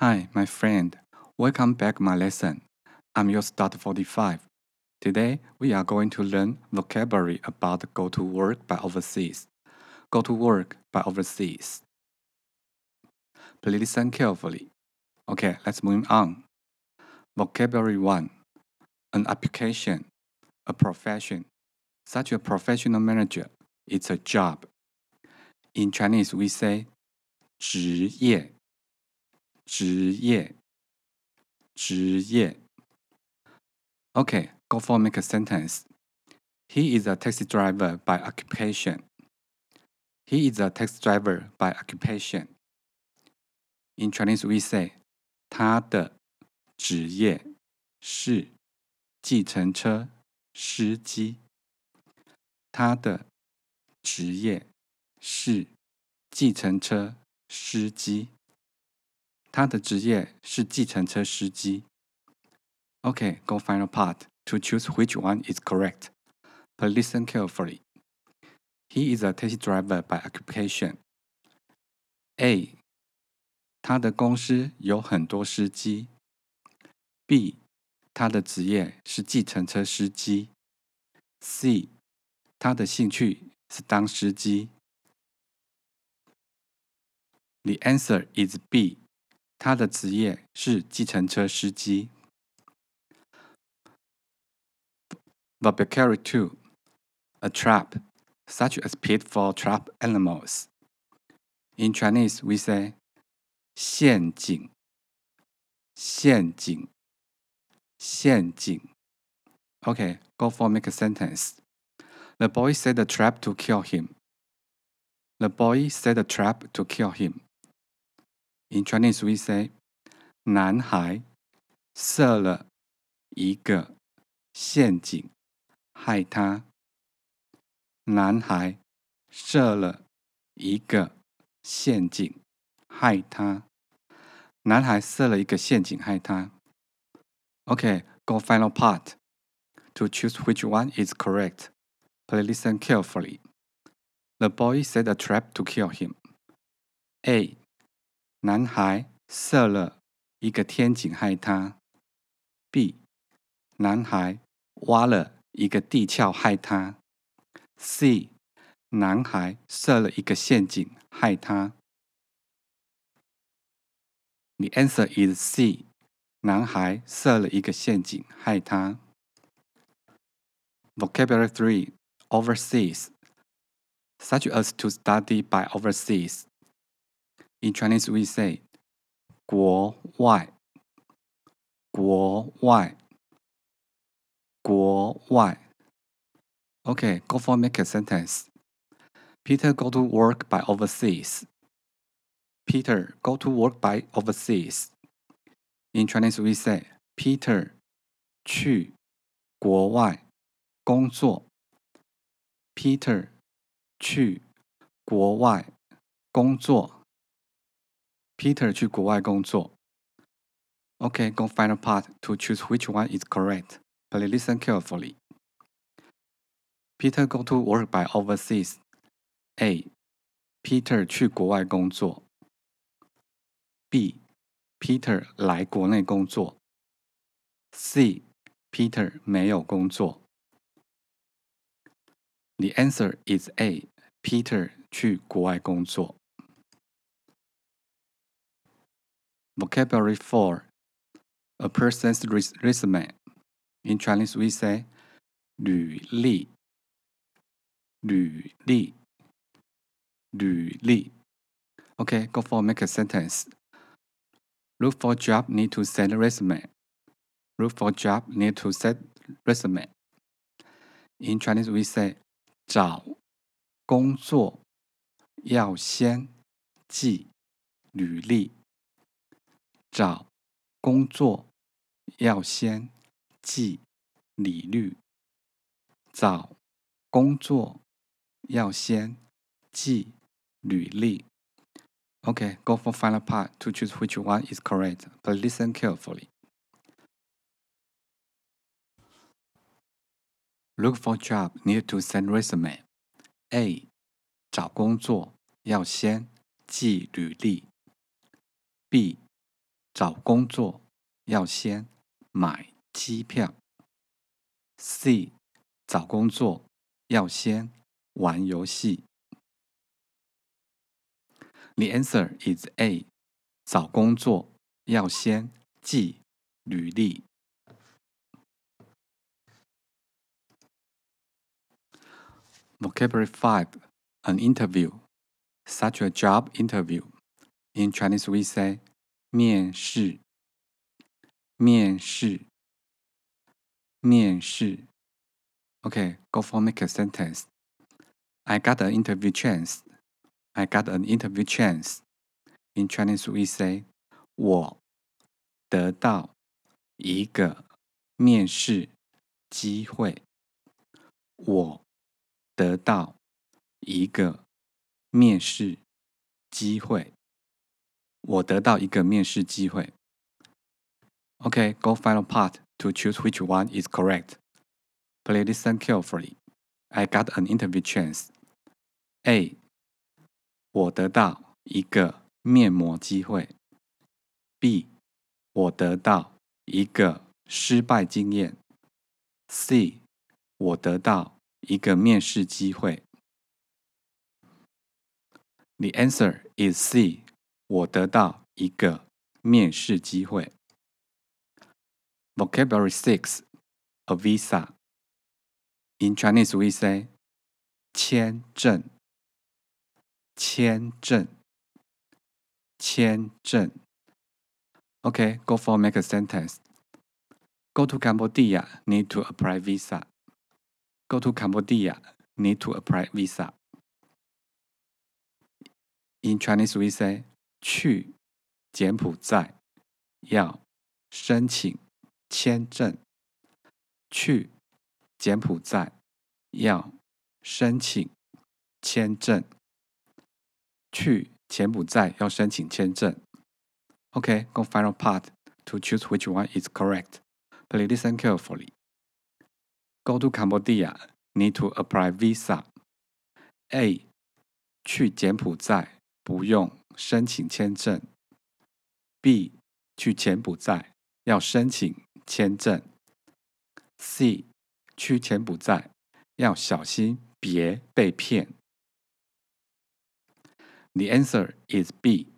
Hi, my friend. Welcome back my lesson. I'm your start 45. Today we are going to learn vocabulary about go to work by overseas. Go to work by overseas. Please listen carefully. Okay, let's move on. Vocabulary 1. An occupation, a profession. Such a professional manager, it's a job. In Chinese we say 职业职业职业，OK，Go for make a sentence. He is a taxi driver by occupation. He is a taxi driver by occupation. In Chinese we say 他的职业是计程车司机。他的职业是计程车司机。他的职业是计程车司机。Okay, go final part to choose which one is correct. But listen carefully. He is a taxi driver by occupation. A. 他的公司有很多司机。B. 他的职业是计程车司机。C. 他的兴趣是当司机。The answer is B. 他的职业是计程车司机。Vocabulary 2 A trap, such as pit for trap animals. In Chinese, we say 陷阱,陷阱,陷阱. Okay, go for make a sentence. The boy set a trap to kill him. The boy set a trap to kill him. In Chinese, we say 男孩设了一个陷阱害他。男孩设了一个陷阱害他。男孩设了一个陷阱害他。Okay, go final part. To choose which one is correct, please listen carefully. The boy set a trap to kill him. A. 男孩设了一个天井害他。B. 男孩挖了一个地壳害他。C. 男孩设了一个陷阱害他。The answer is C. 男孩设了一个陷阱害他。Vocabulary 3 Overseas such as to study by overseas. In Chinese, we say 国外，国外，国外。Okay, go for make a sentence. Peter go to work by overseas. Peter go to work by overseas. In Chinese, we say Peter 去国外工作。Peter 去国外工作。 Peter 去国外工作。Okay, go final part to choose which one is correct. Please listen carefully. Peter go to work by overseas. A. Peter 去国外工作。B. Peter 来国内工作。C. Peter 没有工作。The answer is A. Peter 去国外工作。 Vocabulary 4 A person's resume. In Chinese, we say 履历,履历,履历. Okay, go for make a sentence. Look for job, need to send resume. Look for job, need to send resume. In Chinese, we say 找工作要先寄履历。 找工作要先记履历。找工作要先记履历。OK, go for final part to choose which one is correct, but listen carefully. Look for job, need to send resume. A. 找工作要先记履历。B. 找工作要先买机票。C. 找工作要先玩游戏。The answer is A. 找工作要先寄履历。Vocabulary 5. An interview, such a job interview. In Chinese, we say 面试。面试。面试。OK，go for make a sentence. I got an interview chance. I got an interview chance. In Chinese, we say 我得到一个面试机会。我得到一个面试机会。我得到一个面试机会。Okay, go final part to choose which one is correct. Please listen carefully. I got an interview chance. A. 我得到一个面膜机会。B. 我得到一个失败经验。C. 我得到一个面试机会。The answer is C. 我得到一个面试机会。Vocabulary six, a visa. In Chinese, we say 签证。签证。签证。Okay, go for make a sentence. Go to Cambodia, need to apply visa. Go to Cambodia, need to apply visa. In Chinese, we say 去柬埔寨要申请签证。去柬埔寨要申请签证。去柬埔寨要申请签证。Okay, go final part to choose which one is correct. Please listen carefully. Go to Cambodia, need to apply visa. A. 去柬埔寨不用申请签证。B. 去柬埔寨要申请签证。C. 去柬埔寨要小心别被骗。The answer is B.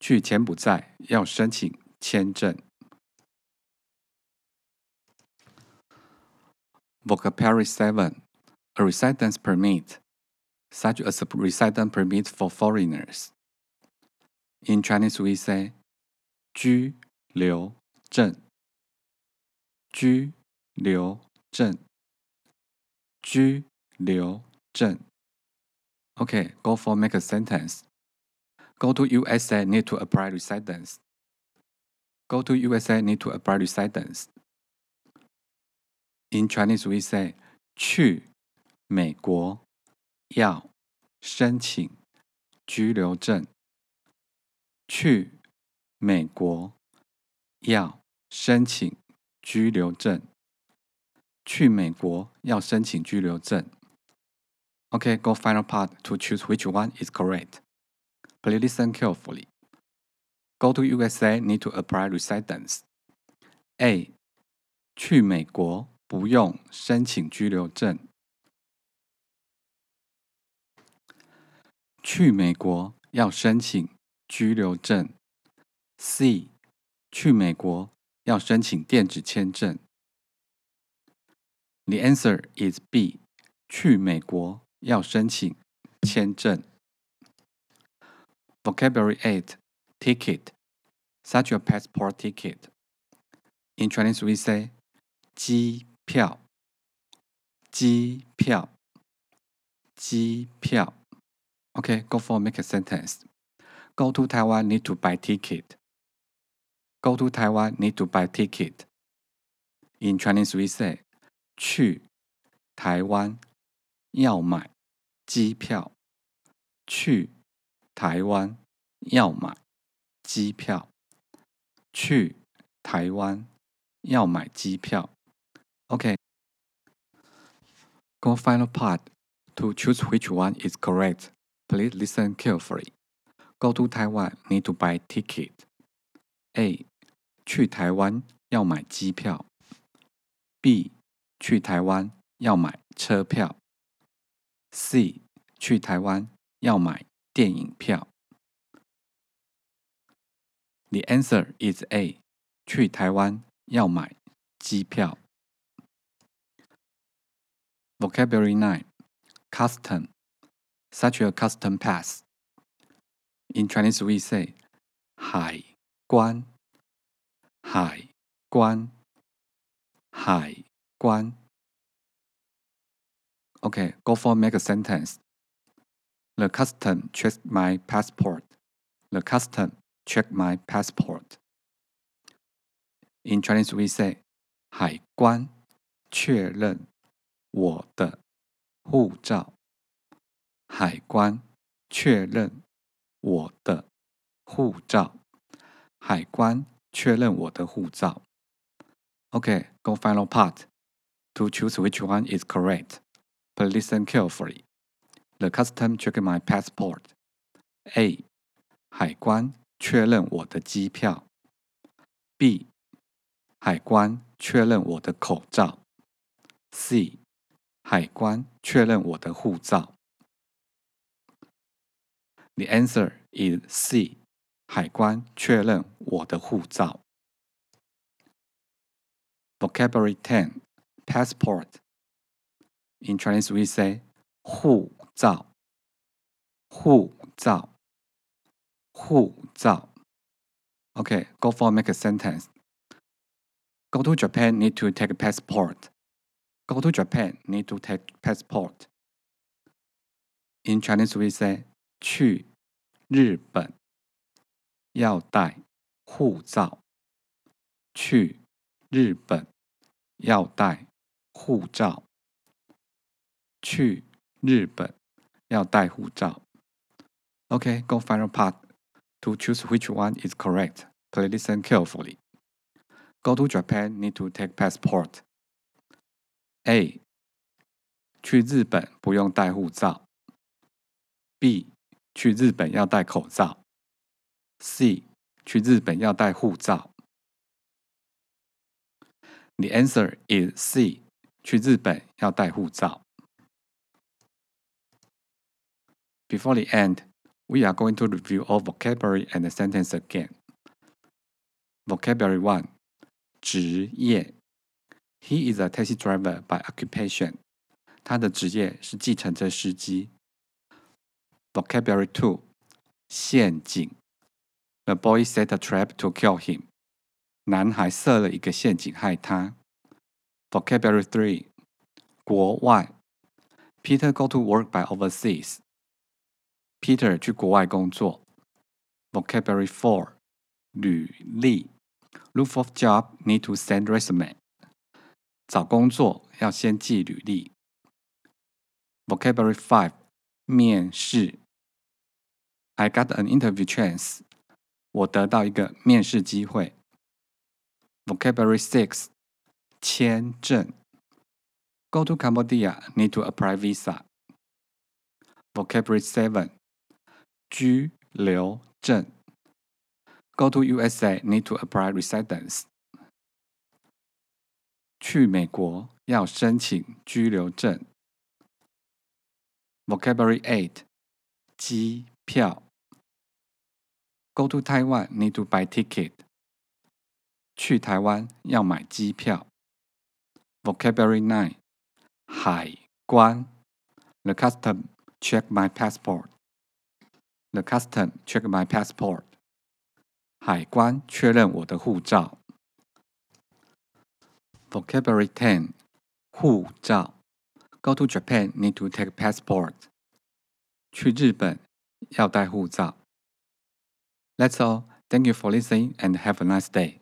去柬埔寨要申请签证。Vocabulary 7. A residence permit, such as a residence permit for foreigners. In Chinese, we say 居留证。居留证。居留证。Okay, go for make a sentence. Go to USA, need to apply residence. Go to USA, need to apply residence. In Chinese, we say 去美国要申请居留证。 去美国要申请居留证。去美国要申请居留证。Okay, go final part to choose which one is correct. Please listen carefully. Go to USA, need to apply residence. A. 去美国不用申请居留证。去美国要申请居留证。C，去美国要申请电子签证。The answer is B，去美国要申请签证。Vocabulary eight, ticket, such a passport ticket. In Chinese, we say 机票，机票，机票。OK，go for make a sentence. Go to Taiwan, need to buy ticket. Go to Taiwan, need to buy ticket. In Chinese, we say 去台湾要买机票。去台湾要买机票。去台湾要买机票。Okay. Go final part to choose which one is correct. Please listen carefully. Go to Taiwan, need to buy ticket. ：A. 去台湾要买机票；B. 去台湾要买车票；C. 去台湾要买电影票。The answer is A. 去台湾要买机票。Vocabulary 9 Custom Such a custom pass. In Chinese, we say 海关海关海关 Okay, go for make a sentence. The custom checked my passport. The custom checked my passport. In Chinese, we say 海关确认我的护照。海关确认 我的护照。海关确认我的护照。OK，Go final part. To choose which one is correct, please listen carefully. The custom check my passport. A. 海关确认我的机票。B. 海关确认我的口罩。C. 海关确认我的护照。The answer is C. 海关确认我的护照。Vocabulary 10 Passport. In Chinese, we say 护照。护照。护照。Okay, go for make a sentence. Go to Japan, need to take a passport. Go to Japan, need to take passport. In Chinese, we say 去 日本要带护照。去日本要带护照。去日本要带护照。OK, go final part. To choose which one is correct, please listen carefully. Go to Japan need to take passport. A. 去日本不用带护照。B. 去日本要戴口罩。C. 去日本要戴护照。The answer is C. 去日本要戴护照。Before the end, we are going to review all vocabulary and the sentence again. Vocabulary 1. 职业 He is a taxi driver by occupation. 他的职业是计程车司机。 Vocabulary 2. 陷阱 The boy set a trap to kill him. 男孩设了一个陷阱害他。Vocabulary 3. 国外 Peter go to work by overseas. Peter 去国外工作。Vocabulary 4. 履历 Look for job need to send resume. 找工作要先寄履历。Vocabulary 5. 面试。 I got an interview chance. 我得到一个面试机会。Vocabulary 6. 签证。Go to Cambodia need to apply visa. Vocabulary 7. 居留证。Go to USA need to apply residence. 去美国要申请居留证。Vocabulary 8. 机票。 Go to Taiwan need to buy ticket. 去台湾要买机票。Vocabulary 9. 海关。The custom check my passport. The custom check my passport. 海关确认我的护照。Vocabulary 10. 护照。Go to Japan need to take passport. 去日本要带护照。 That's all. Thank you for listening and have a nice day.